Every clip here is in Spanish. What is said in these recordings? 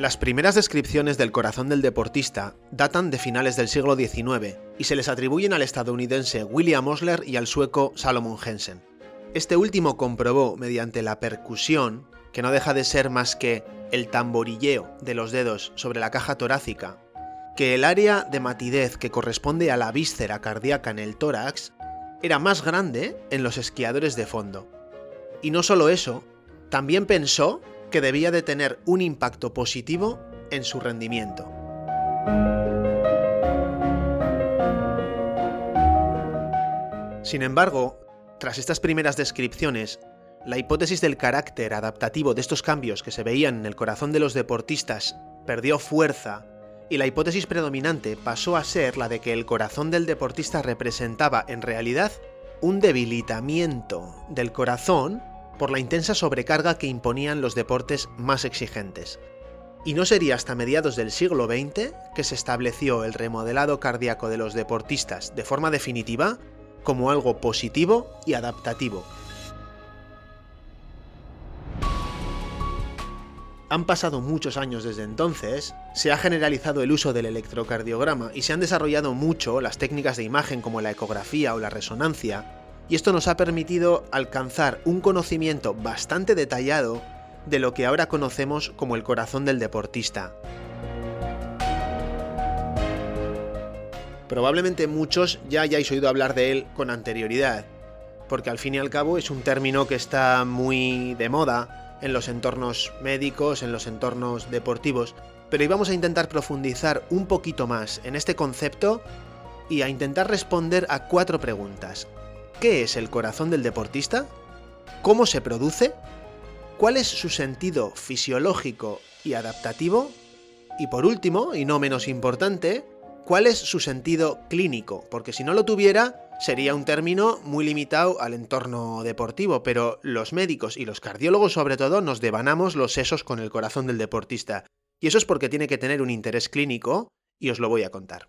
Las primeras descripciones del corazón del deportista datan de finales del siglo XIX y se les atribuyen al estadounidense William Osler y al sueco Salomon Hensen. Este último comprobó, mediante la percusión, que no deja de ser más que el tamborilleo de los dedos sobre la caja torácica, que el área de matidez que corresponde a la víscera cardíaca en el tórax era más grande en los esquiadores de fondo. Y no solo eso, también pensó que debía de tener un impacto positivo en su rendimiento. Sin embargo, tras estas primeras descripciones, la hipótesis del carácter adaptativo de estos cambios que se veían en el corazón de los deportistas perdió fuerza y la hipótesis predominante pasó a ser la de que el corazón del deportista representaba en realidad un debilitamiento del corazón por la intensa sobrecarga que imponían los deportes más exigentes. Y no sería hasta mediados del siglo XX que se estableció el remodelado cardíaco de los deportistas de forma definitiva como algo positivo y adaptativo. Han pasado muchos años desde entonces, se ha generalizado el uso del electrocardiograma y se han desarrollado mucho las técnicas de imagen como la ecografía o la resonancia, y esto nos ha permitido alcanzar un conocimiento bastante detallado de lo que ahora conocemos como el corazón del deportista. Probablemente muchos ya hayáis oído hablar de él con anterioridad, porque al fin y al cabo es un término que está muy de moda en los entornos médicos, en los entornos deportivos, pero hoy vamos a intentar profundizar un poquito más en este concepto y a intentar responder a cuatro preguntas. ¿Qué es el corazón del deportista? ¿Cómo se produce? ¿Cuál es su sentido fisiológico y adaptativo? Y por último, y no menos importante, ¿cuál es su sentido clínico? Porque si no lo tuviera, sería un término muy limitado al entorno deportivo, pero los médicos y los cardiólogos sobre todo nos devanamos los sesos con el corazón del deportista. Y eso es porque tiene que tener un interés clínico, y os lo voy a contar.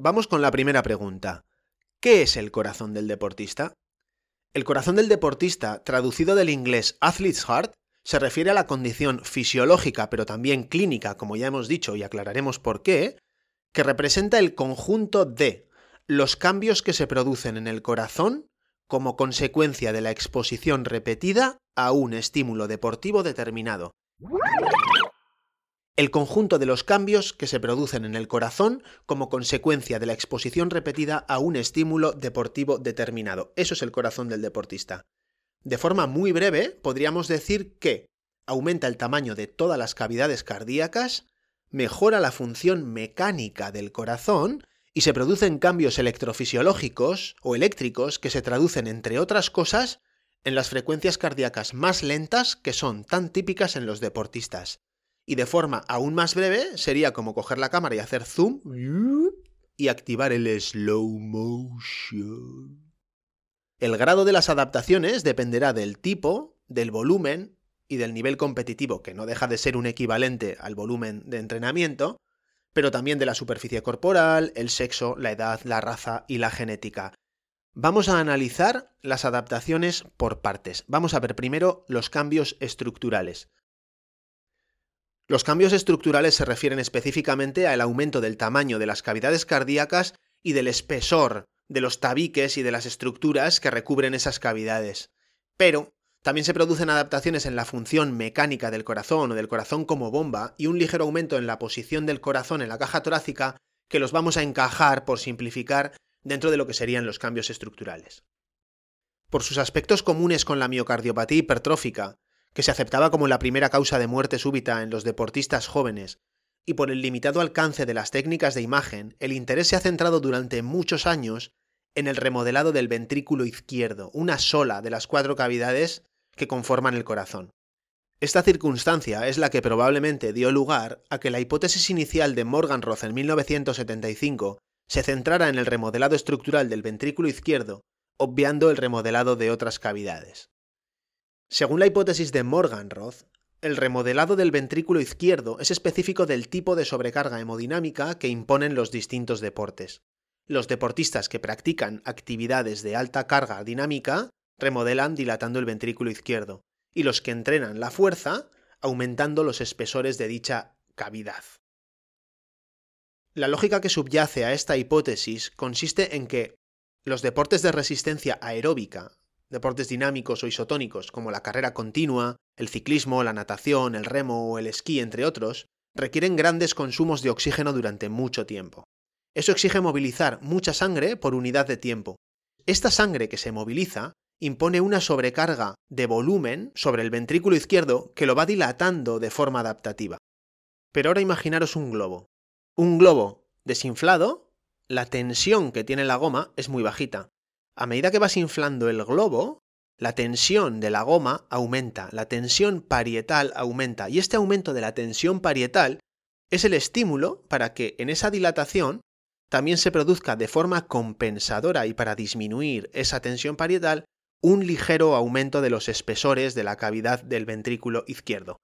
Vamos con la primera pregunta. ¿Qué es el corazón del deportista? El corazón del deportista, traducido del inglés athlete's heart, se refiere a la condición fisiológica pero también clínica, como ya hemos dicho y aclararemos por qué, que representa el conjunto de los cambios que se producen en el corazón como consecuencia de la exposición repetida a un estímulo deportivo determinado el conjunto de los cambios que se producen en el corazón como consecuencia de la exposición repetida a un estímulo deportivo determinado. Eso es el corazón del deportista. De forma muy breve, podríamos decir que aumenta el tamaño de todas las cavidades cardíacas, mejora la función mecánica del corazón y se producen cambios electrofisiológicos o eléctricos que se traducen, entre otras cosas, en las frecuencias cardíacas más lentas que son tan típicas en los deportistas. Y de forma aún más breve sería como coger la cámara y hacer zoom y activar el slow motion. El grado de las adaptaciones dependerá del tipo, del volumen y del nivel competitivo, que no deja de ser un equivalente al volumen de entrenamiento, pero también de la superficie corporal, el sexo, la edad, la raza y la genética. Vamos a analizar las adaptaciones por partes. Vamos a ver primero los cambios estructurales. Los cambios estructurales se refieren específicamente al aumento del tamaño de las cavidades cardíacas y del espesor de los tabiques y de las estructuras que recubren esas cavidades. Pero también se producen adaptaciones en la función mecánica del corazón o del corazón como bomba y un ligero aumento en la posición del corazón en la caja torácica que los vamos a encajar, por simplificar, dentro de lo que serían los cambios estructurales. Por sus aspectos comunes con la miocardiopatía hipertrófica, que se aceptaba como la primera causa de muerte súbita en los deportistas jóvenes, y por el limitado alcance de las técnicas de imagen, el interés se ha centrado durante muchos años en el remodelado del ventrículo izquierdo, una sola de las cuatro cavidades que conforman el corazón. Esta circunstancia es la que probablemente dio lugar a que la hipótesis inicial de Morganroth en 1975 se centrara en el remodelado estructural del ventrículo izquierdo, obviando el remodelado de otras cavidades. Según la hipótesis de Morganroth, el remodelado del ventrículo izquierdo es específico del tipo de sobrecarga hemodinámica que imponen los distintos deportes. Los deportistas que practican actividades de alta carga dinámica remodelan dilatando el ventrículo izquierdo, y los que entrenan la fuerza aumentando los espesores de dicha cavidad. La lógica que subyace a esta hipótesis consiste en que los deportes de resistencia aeróbica, deportes dinámicos o isotónicos como la carrera continua, el ciclismo, la natación, el remo o el esquí, entre otros, requieren grandes consumos de oxígeno durante mucho tiempo. Eso exige movilizar mucha sangre por unidad de tiempo. Esta sangre que se moviliza impone una sobrecarga de volumen sobre el ventrículo izquierdo que lo va dilatando de forma adaptativa. Pero ahora imaginaros un globo. Un globo desinflado, la tensión que tiene la goma es muy bajita. A medida que vas inflando el globo, la tensión de la goma aumenta, la tensión parietal aumenta, y este aumento de la tensión parietal es el estímulo para que en esa dilatación también se produzca de forma compensadora y para disminuir esa tensión parietal un ligero aumento de los espesores de la cavidad del ventrículo izquierdo.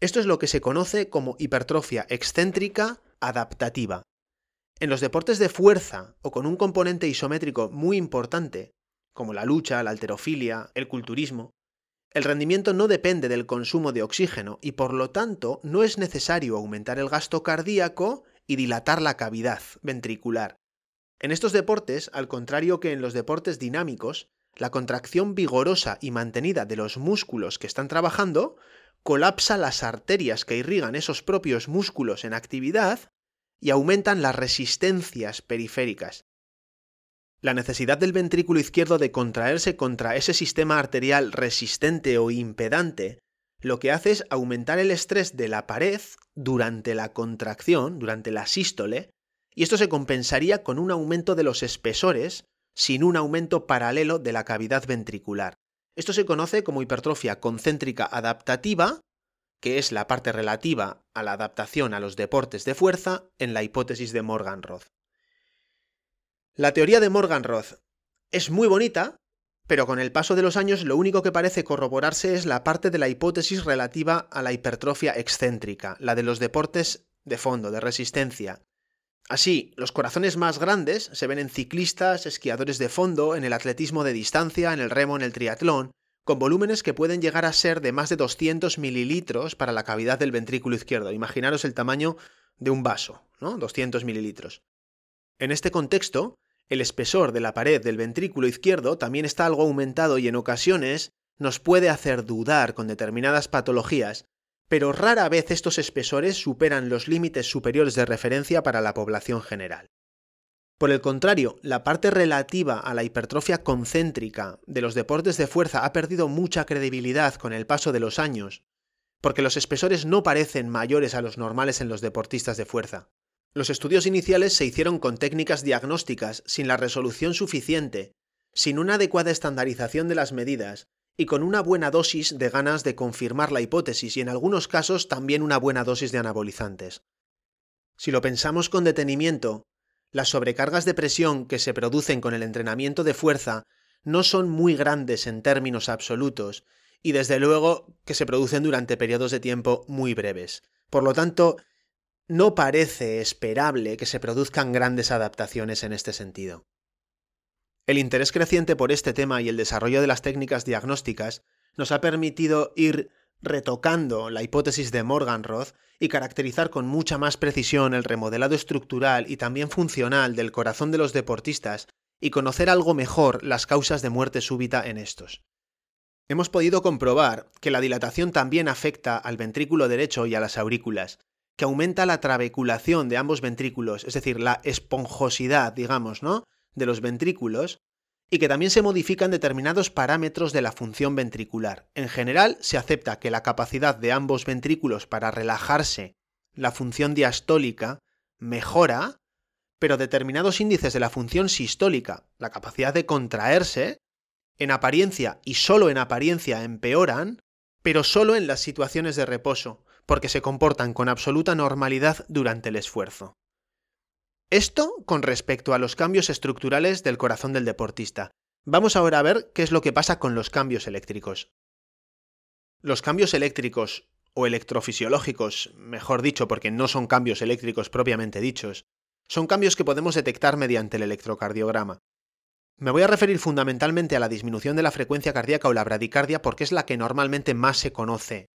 Esto es lo que se conoce como hipertrofia excéntrica adaptativa. En los deportes de fuerza o con un componente isométrico muy importante, como la lucha, la alterofilia, el culturismo, el rendimiento no depende del consumo de oxígeno y por lo tanto no es necesario aumentar el gasto cardíaco y dilatar la cavidad ventricular. En estos deportes, al contrario que en los deportes dinámicos, la contracción vigorosa y mantenida de los músculos que están trabajando colapsa las arterias que irrigan esos propios músculos en actividad y aumentan las resistencias periféricas. La necesidad del ventrículo izquierdo de contraerse contra ese sistema arterial resistente o impedante lo que hace es aumentar el estrés de la pared durante la contracción, durante la sístole, y esto se compensaría con un aumento de los espesores sin un aumento paralelo de la cavidad ventricular. Esto se conoce como hipertrofia concéntrica adaptativa, que es la parte relativa a la adaptación a los deportes de fuerza en la hipótesis de Morgan-Roth. La teoría de Morgan-Roth es muy bonita, pero con el paso de los años lo único que parece corroborarse es la parte de la hipótesis relativa a la hipertrofia excéntrica, la de los deportes de fondo, de resistencia, Así, los corazones más grandes se ven en ciclistas, esquiadores de fondo, en el atletismo de distancia, en el remo, en el triatlón, con volúmenes que pueden llegar a ser de más de 200 mililitros para la cavidad del ventrículo izquierdo. Imaginaros el tamaño de un vaso, ¿no? 200 mililitros. En este contexto, el espesor de la pared del ventrículo izquierdo también está algo aumentado y en ocasiones nos puede hacer dudar con determinadas patologías pero rara vez estos espesores superan los límites superiores de referencia para la población general. Por el contrario, la parte relativa a la hipertrofia concéntrica de los deportes de fuerza ha perdido mucha credibilidad con el paso de los años, porque los espesores no parecen mayores a los normales en los deportistas de fuerza. Los estudios iniciales se hicieron con técnicas diagnósticas sin la resolución suficiente, sin una adecuada estandarización de las medidas y con una buena dosis de ganas de confirmar la hipótesis y en algunos casos también una buena dosis de anabolizantes. Si lo pensamos con detenimiento, las sobrecargas de presión que se producen con el entrenamiento de fuerza no son muy grandes en términos absolutos y desde luego que se producen durante periodos de tiempo muy breves. Por lo tanto, no parece esperable que se produzcan grandes adaptaciones en este sentido. El interés creciente por este tema y el desarrollo de las técnicas diagnósticas nos ha permitido ir retocando la hipótesis de Morgan-Roth y caracterizar con mucha más precisión el remodelado estructural y también funcional del corazón de los deportistas y conocer algo mejor las causas de muerte súbita en estos. Hemos podido comprobar que la dilatación también afecta al ventrículo derecho y a las aurículas, que aumenta la trabeculación de ambos ventrículos, es decir, la esponjosidad, digamos, ¿no? de los ventrículos y que también se modifican determinados parámetros de la función ventricular. En general, se acepta que la capacidad de ambos ventrículos para relajarse, la función diastólica, mejora, pero determinados índices de la función sistólica, la capacidad de contraerse, en apariencia y solo en apariencia empeoran, pero solo en las situaciones de reposo, porque se comportan con absoluta normalidad durante el esfuerzo. Esto con respecto a los cambios estructurales del corazón del deportista. Vamos ahora a ver qué es lo que pasa con los cambios eléctricos. Los cambios eléctricos o electrofisiológicos, mejor dicho, porque no son cambios eléctricos propiamente dichos, son cambios que podemos detectar mediante el electrocardiograma. Me voy a referir fundamentalmente a la disminución de la frecuencia cardíaca o la bradicardia porque es la que normalmente más se conoce.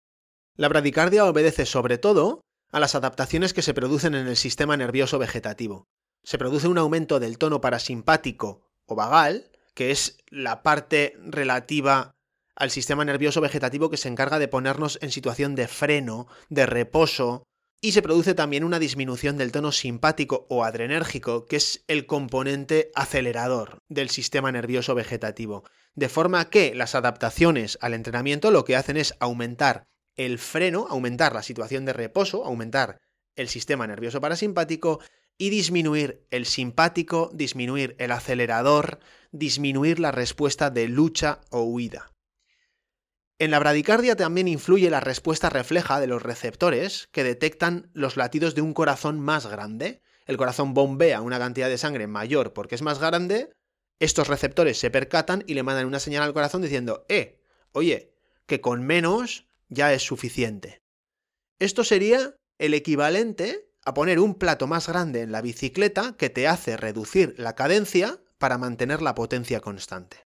La bradicardia obedece sobre todo a las adaptaciones que se producen en el sistema nervioso vegetativo. Se produce un aumento del tono parasimpático o vagal, que es la parte relativa al sistema nervioso vegetativo que se encarga de ponernos en situación de freno, de reposo, y se produce también una disminución del tono simpático o adrenérgico, que es el componente acelerador del sistema nervioso vegetativo. De forma que las adaptaciones al entrenamiento lo que hacen es aumentar el freno, aumentar la situación de reposo, aumentar el sistema nervioso parasimpático y disminuir el simpático, disminuir el acelerador, disminuir la respuesta de lucha o huida. En la bradicardia también influye la respuesta refleja de los receptores que detectan los latidos de un corazón más grande. El corazón bombea una cantidad de sangre mayor porque es más grande, estos receptores se percatan y le mandan una señal al corazón diciendo, eh, oye, que con menos ya es suficiente. Esto sería el equivalente a poner un plato más grande en la bicicleta que te hace reducir la cadencia para mantener la potencia constante.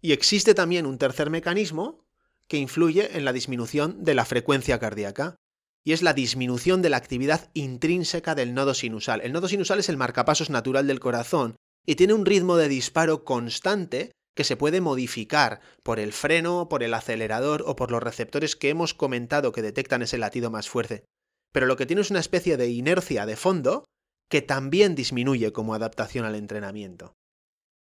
Y existe también un tercer mecanismo que influye en la disminución de la frecuencia cardíaca, y es la disminución de la actividad intrínseca del nodo sinusal. El nodo sinusal es el marcapasos natural del corazón y tiene un ritmo de disparo constante que se puede modificar por el freno, por el acelerador o por los receptores que hemos comentado que detectan ese latido más fuerte. Pero lo que tiene es una especie de inercia de fondo que también disminuye como adaptación al entrenamiento.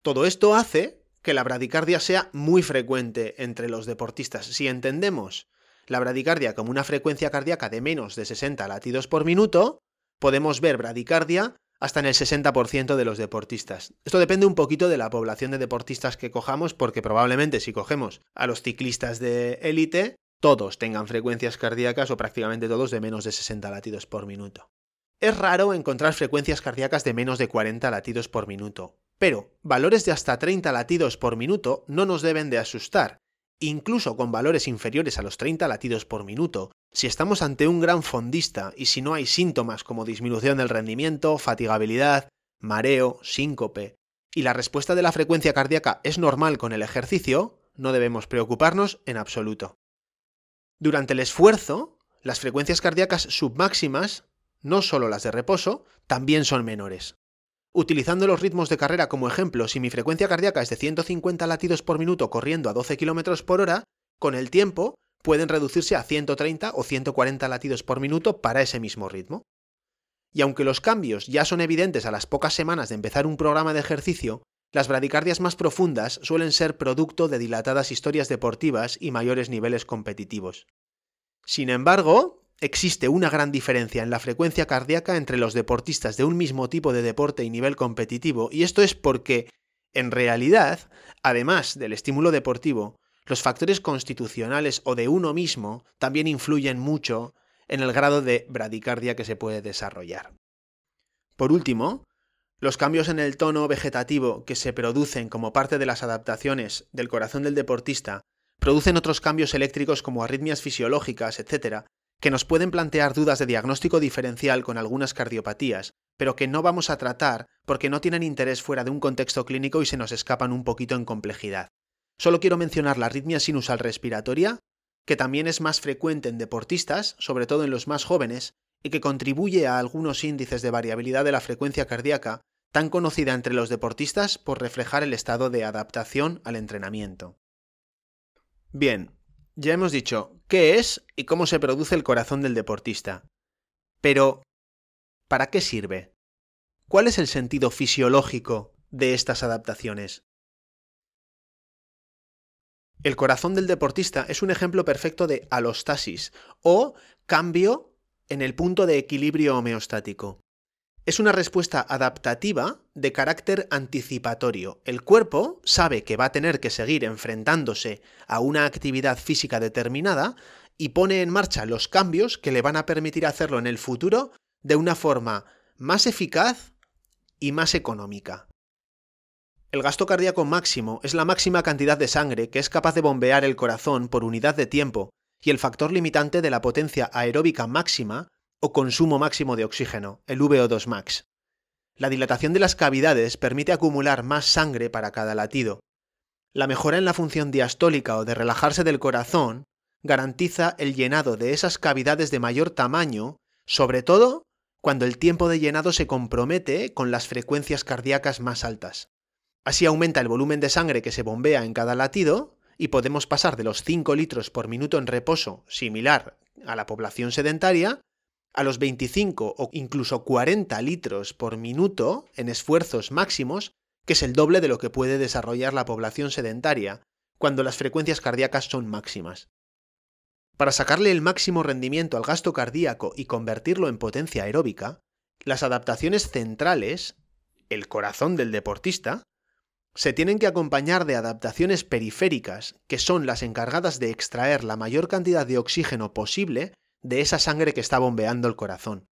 Todo esto hace que la bradicardia sea muy frecuente entre los deportistas. Si entendemos la bradicardia como una frecuencia cardíaca de menos de 60 latidos por minuto, podemos ver bradicardia hasta en el 60% de los deportistas. Esto depende un poquito de la población de deportistas que cojamos, porque probablemente si cogemos a los ciclistas de élite, todos tengan frecuencias cardíacas o prácticamente todos de menos de 60 latidos por minuto. Es raro encontrar frecuencias cardíacas de menos de 40 latidos por minuto, pero valores de hasta 30 latidos por minuto no nos deben de asustar. Incluso con valores inferiores a los 30 latidos por minuto, si estamos ante un gran fondista y si no hay síntomas como disminución del rendimiento, fatigabilidad, mareo, síncope, y la respuesta de la frecuencia cardíaca es normal con el ejercicio, no debemos preocuparnos en absoluto. Durante el esfuerzo, las frecuencias cardíacas submáximas, no solo las de reposo, también son menores. Utilizando los ritmos de carrera como ejemplo, si mi frecuencia cardíaca es de 150 latidos por minuto corriendo a 12 km por hora, con el tiempo pueden reducirse a 130 o 140 latidos por minuto para ese mismo ritmo. Y aunque los cambios ya son evidentes a las pocas semanas de empezar un programa de ejercicio, las bradicardias más profundas suelen ser producto de dilatadas historias deportivas y mayores niveles competitivos. Sin embargo, existe una gran diferencia en la frecuencia cardíaca entre los deportistas de un mismo tipo de deporte y nivel competitivo, y esto es porque, en realidad, además del estímulo deportivo, los factores constitucionales o de uno mismo también influyen mucho en el grado de bradicardia que se puede desarrollar. Por último, los cambios en el tono vegetativo que se producen como parte de las adaptaciones del corazón del deportista producen otros cambios eléctricos como arritmias fisiológicas, etc., que nos pueden plantear dudas de diagnóstico diferencial con algunas cardiopatías, pero que no vamos a tratar porque no tienen interés fuera de un contexto clínico y se nos escapan un poquito en complejidad. Solo quiero mencionar la arritmia sinusal respiratoria, que también es más frecuente en deportistas, sobre todo en los más jóvenes, y que contribuye a algunos índices de variabilidad de la frecuencia cardíaca, tan conocida entre los deportistas por reflejar el estado de adaptación al entrenamiento. Bien, ya hemos dicho qué es y cómo se produce el corazón del deportista. Pero, ¿para qué sirve? ¿Cuál es el sentido fisiológico de estas adaptaciones? El corazón del deportista es un ejemplo perfecto de alostasis o cambio en el punto de equilibrio homeostático. Es una respuesta adaptativa de carácter anticipatorio. El cuerpo sabe que va a tener que seguir enfrentándose a una actividad física determinada y pone en marcha los cambios que le van a permitir hacerlo en el futuro de una forma más eficaz y más económica. El gasto cardíaco máximo es la máxima cantidad de sangre que es capaz de bombear el corazón por unidad de tiempo y el factor limitante de la potencia aeróbica máxima o consumo máximo de oxígeno, el VO2 max. La dilatación de las cavidades permite acumular más sangre para cada latido. La mejora en la función diastólica o de relajarse del corazón garantiza el llenado de esas cavidades de mayor tamaño, sobre todo cuando el tiempo de llenado se compromete con las frecuencias cardíacas más altas. Así aumenta el volumen de sangre que se bombea en cada latido y podemos pasar de los 5 litros por minuto en reposo, similar a la población sedentaria, a los 25 o incluso 40 litros por minuto en esfuerzos máximos, que es el doble de lo que puede desarrollar la población sedentaria, cuando las frecuencias cardíacas son máximas. Para sacarle el máximo rendimiento al gasto cardíaco y convertirlo en potencia aeróbica, las adaptaciones centrales, el corazón del deportista, se tienen que acompañar de adaptaciones periféricas, que son las encargadas de extraer la mayor cantidad de oxígeno posible de esa sangre que está bombeando el corazón.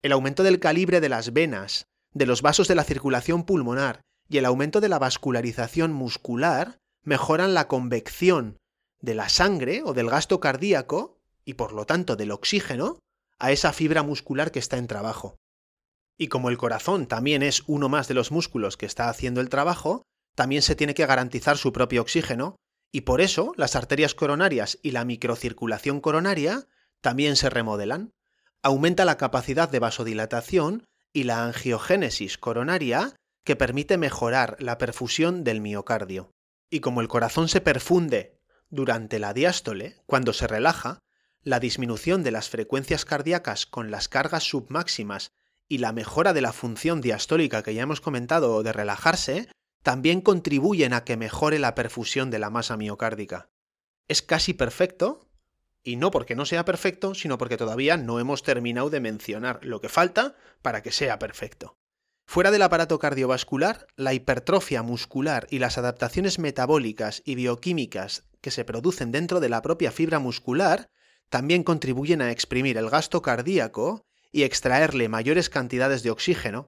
El aumento del calibre de las venas, de los vasos de la circulación pulmonar y el aumento de la vascularización muscular mejoran la convección de la sangre o del gasto cardíaco y por lo tanto del oxígeno a esa fibra muscular que está en trabajo. Y como el corazón también es uno más de los músculos que está haciendo el trabajo, también se tiene que garantizar su propio oxígeno, y por eso las arterias coronarias y la microcirculación coronaria también se remodelan. Aumenta la capacidad de vasodilatación y la angiogénesis coronaria que permite mejorar la perfusión del miocardio. Y como el corazón se perfunde durante la diástole, cuando se relaja, la disminución de las frecuencias cardíacas con las cargas submáximas y la mejora de la función diastólica que ya hemos comentado de relajarse, también contribuyen a que mejore la perfusión de la masa miocárdica. Es casi perfecto, y no porque no sea perfecto, sino porque todavía no hemos terminado de mencionar lo que falta para que sea perfecto. Fuera del aparato cardiovascular, la hipertrofia muscular y las adaptaciones metabólicas y bioquímicas que se producen dentro de la propia fibra muscular también contribuyen a exprimir el gasto cardíaco y extraerle mayores cantidades de oxígeno,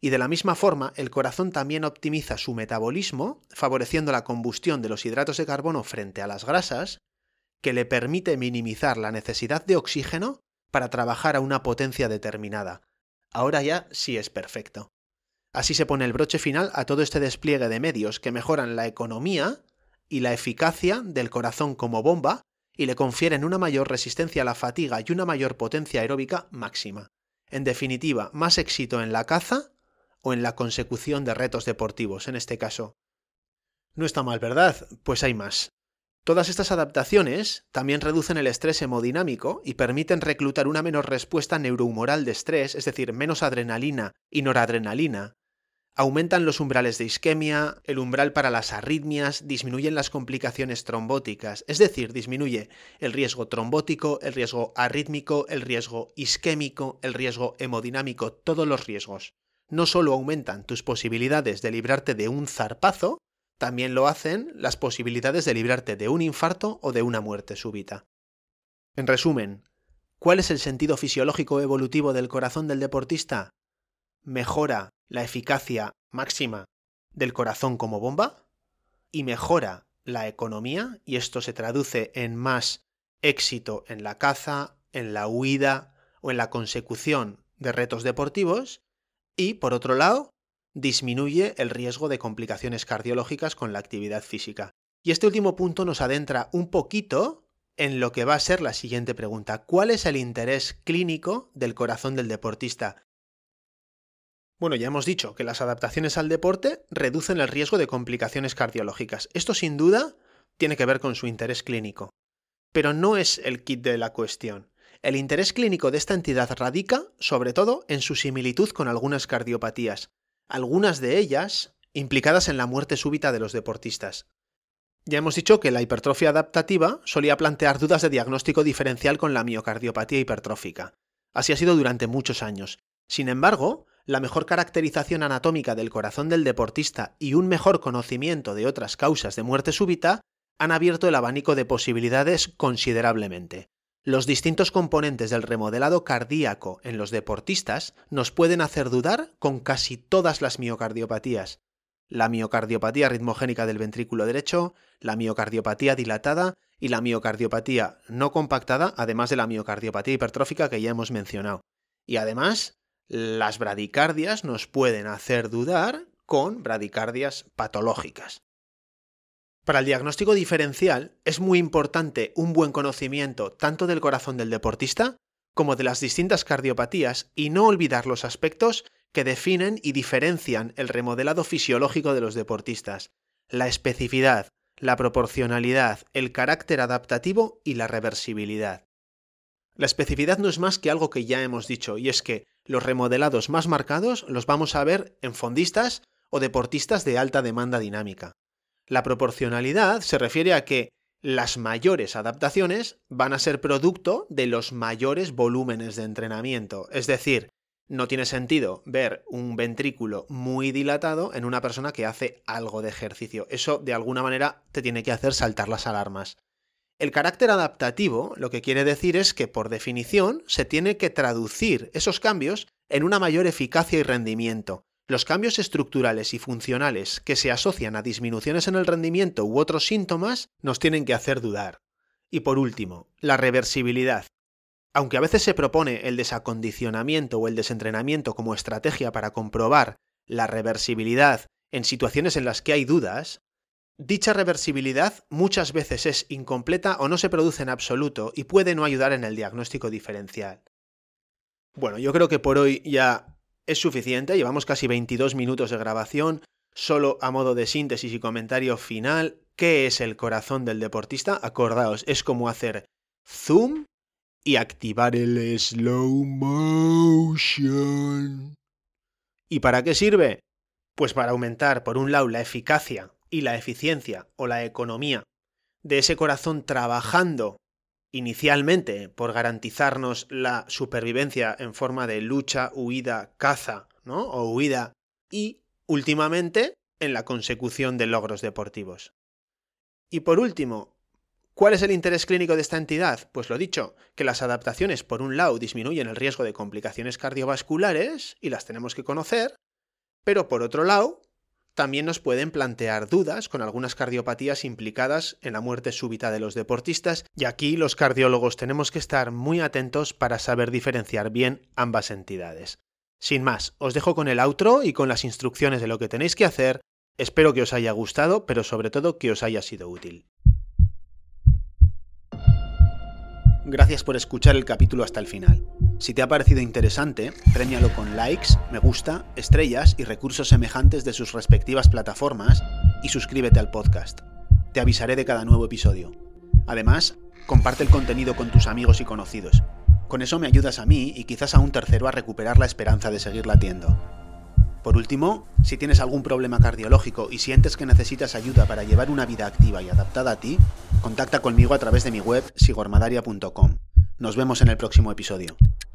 y de la misma forma el corazón también optimiza su metabolismo, favoreciendo la combustión de los hidratos de carbono frente a las grasas, que le permite minimizar la necesidad de oxígeno para trabajar a una potencia determinada. Ahora ya sí es perfecto. Así se pone el broche final a todo este despliegue de medios que mejoran la economía y la eficacia del corazón como bomba y le confieren una mayor resistencia a la fatiga y una mayor potencia aeróbica máxima. En definitiva, más éxito en la caza o en la consecución de retos deportivos, en este caso. No está mal, ¿verdad? Pues hay más. Todas estas adaptaciones también reducen el estrés hemodinámico y permiten reclutar una menor respuesta neurohumoral de estrés, es decir, menos adrenalina y noradrenalina, Aumentan los umbrales de isquemia, el umbral para las arritmias, disminuyen las complicaciones trombóticas, es decir, disminuye el riesgo trombótico, el riesgo arrítmico, el riesgo isquémico, el riesgo hemodinámico, todos los riesgos. No solo aumentan tus posibilidades de librarte de un zarpazo, también lo hacen las posibilidades de librarte de un infarto o de una muerte súbita. En resumen, ¿cuál es el sentido fisiológico evolutivo del corazón del deportista? Mejora la eficacia máxima del corazón como bomba y mejora la economía y esto se traduce en más éxito en la caza, en la huida o en la consecución de retos deportivos y, por otro lado, disminuye el riesgo de complicaciones cardiológicas con la actividad física. Y este último punto nos adentra un poquito en lo que va a ser la siguiente pregunta. ¿Cuál es el interés clínico del corazón del deportista? Bueno, ya hemos dicho que las adaptaciones al deporte reducen el riesgo de complicaciones cardiológicas. Esto sin duda tiene que ver con su interés clínico. Pero no es el kit de la cuestión. El interés clínico de esta entidad radica, sobre todo, en su similitud con algunas cardiopatías, algunas de ellas implicadas en la muerte súbita de los deportistas. Ya hemos dicho que la hipertrofia adaptativa solía plantear dudas de diagnóstico diferencial con la miocardiopatía hipertrófica. Así ha sido durante muchos años. Sin embargo, la mejor caracterización anatómica del corazón del deportista y un mejor conocimiento de otras causas de muerte súbita han abierto el abanico de posibilidades considerablemente. Los distintos componentes del remodelado cardíaco en los deportistas nos pueden hacer dudar con casi todas las miocardiopatías. La miocardiopatía ritmogénica del ventrículo derecho, la miocardiopatía dilatada y la miocardiopatía no compactada, además de la miocardiopatía hipertrófica que ya hemos mencionado. Y además, las bradicardias nos pueden hacer dudar con bradicardias patológicas. Para el diagnóstico diferencial es muy importante un buen conocimiento tanto del corazón del deportista como de las distintas cardiopatías y no olvidar los aspectos que definen y diferencian el remodelado fisiológico de los deportistas, la especificidad, la proporcionalidad, el carácter adaptativo y la reversibilidad. La especificidad no es más que algo que ya hemos dicho, y es que los remodelados más marcados los vamos a ver en fondistas o deportistas de alta demanda dinámica. La proporcionalidad se refiere a que las mayores adaptaciones van a ser producto de los mayores volúmenes de entrenamiento, es decir, no tiene sentido ver un ventrículo muy dilatado en una persona que hace algo de ejercicio. Eso de alguna manera te tiene que hacer saltar las alarmas. El carácter adaptativo lo que quiere decir es que por definición se tiene que traducir esos cambios en una mayor eficacia y rendimiento. Los cambios estructurales y funcionales que se asocian a disminuciones en el rendimiento u otros síntomas nos tienen que hacer dudar. Y por último, la reversibilidad. Aunque a veces se propone el desacondicionamiento o el desentrenamiento como estrategia para comprobar la reversibilidad en situaciones en las que hay dudas, dicha reversibilidad muchas veces es incompleta o no se produce en absoluto y puede no ayudar en el diagnóstico diferencial. Bueno, yo creo que por hoy ya es suficiente, llevamos casi 22 minutos de grabación, solo a modo de síntesis y comentario final, ¿qué es el corazón del deportista? Acordaos, es como hacer zoom y activar el slow motion. ¿Y para qué sirve? Pues para aumentar, por un lado, la eficacia y la eficiencia o la economía de ese corazón trabajando inicialmente por garantizarnos la supervivencia en forma de lucha, huida, caza, ¿no? O huida y últimamente en la consecución de logros deportivos. Y por último, ¿Cuál es el interés clínico de esta entidad? Pues lo dicho, que las adaptaciones, por un lado, disminuyen el riesgo de complicaciones cardiovasculares, y las tenemos que conocer, pero por otro lado, también nos pueden plantear dudas con algunas cardiopatías implicadas en la muerte súbita de los deportistas, y aquí los cardiólogos tenemos que estar muy atentos para saber diferenciar bien ambas entidades. Sin más, os dejo con el outro y con las instrucciones de lo que tenéis que hacer. Espero que os haya gustado, pero sobre todo que os haya sido útil. Gracias por escuchar el capítulo hasta el final. Si te ha parecido interesante, premialo con likes, me gusta, estrellas y recursos semejantes de sus respectivas plataformas y suscríbete al podcast. Te avisaré de cada nuevo episodio. Además, comparte el contenido con tus amigos y conocidos. Con eso me ayudas a mí y quizás a un tercero a recuperar la esperanza de seguir latiendo. Por último, si tienes algún problema cardiológico y sientes que necesitas ayuda para llevar una vida activa y adaptada a ti, contacta conmigo a través de mi web sigormadaria.com. Nos vemos en el próximo episodio.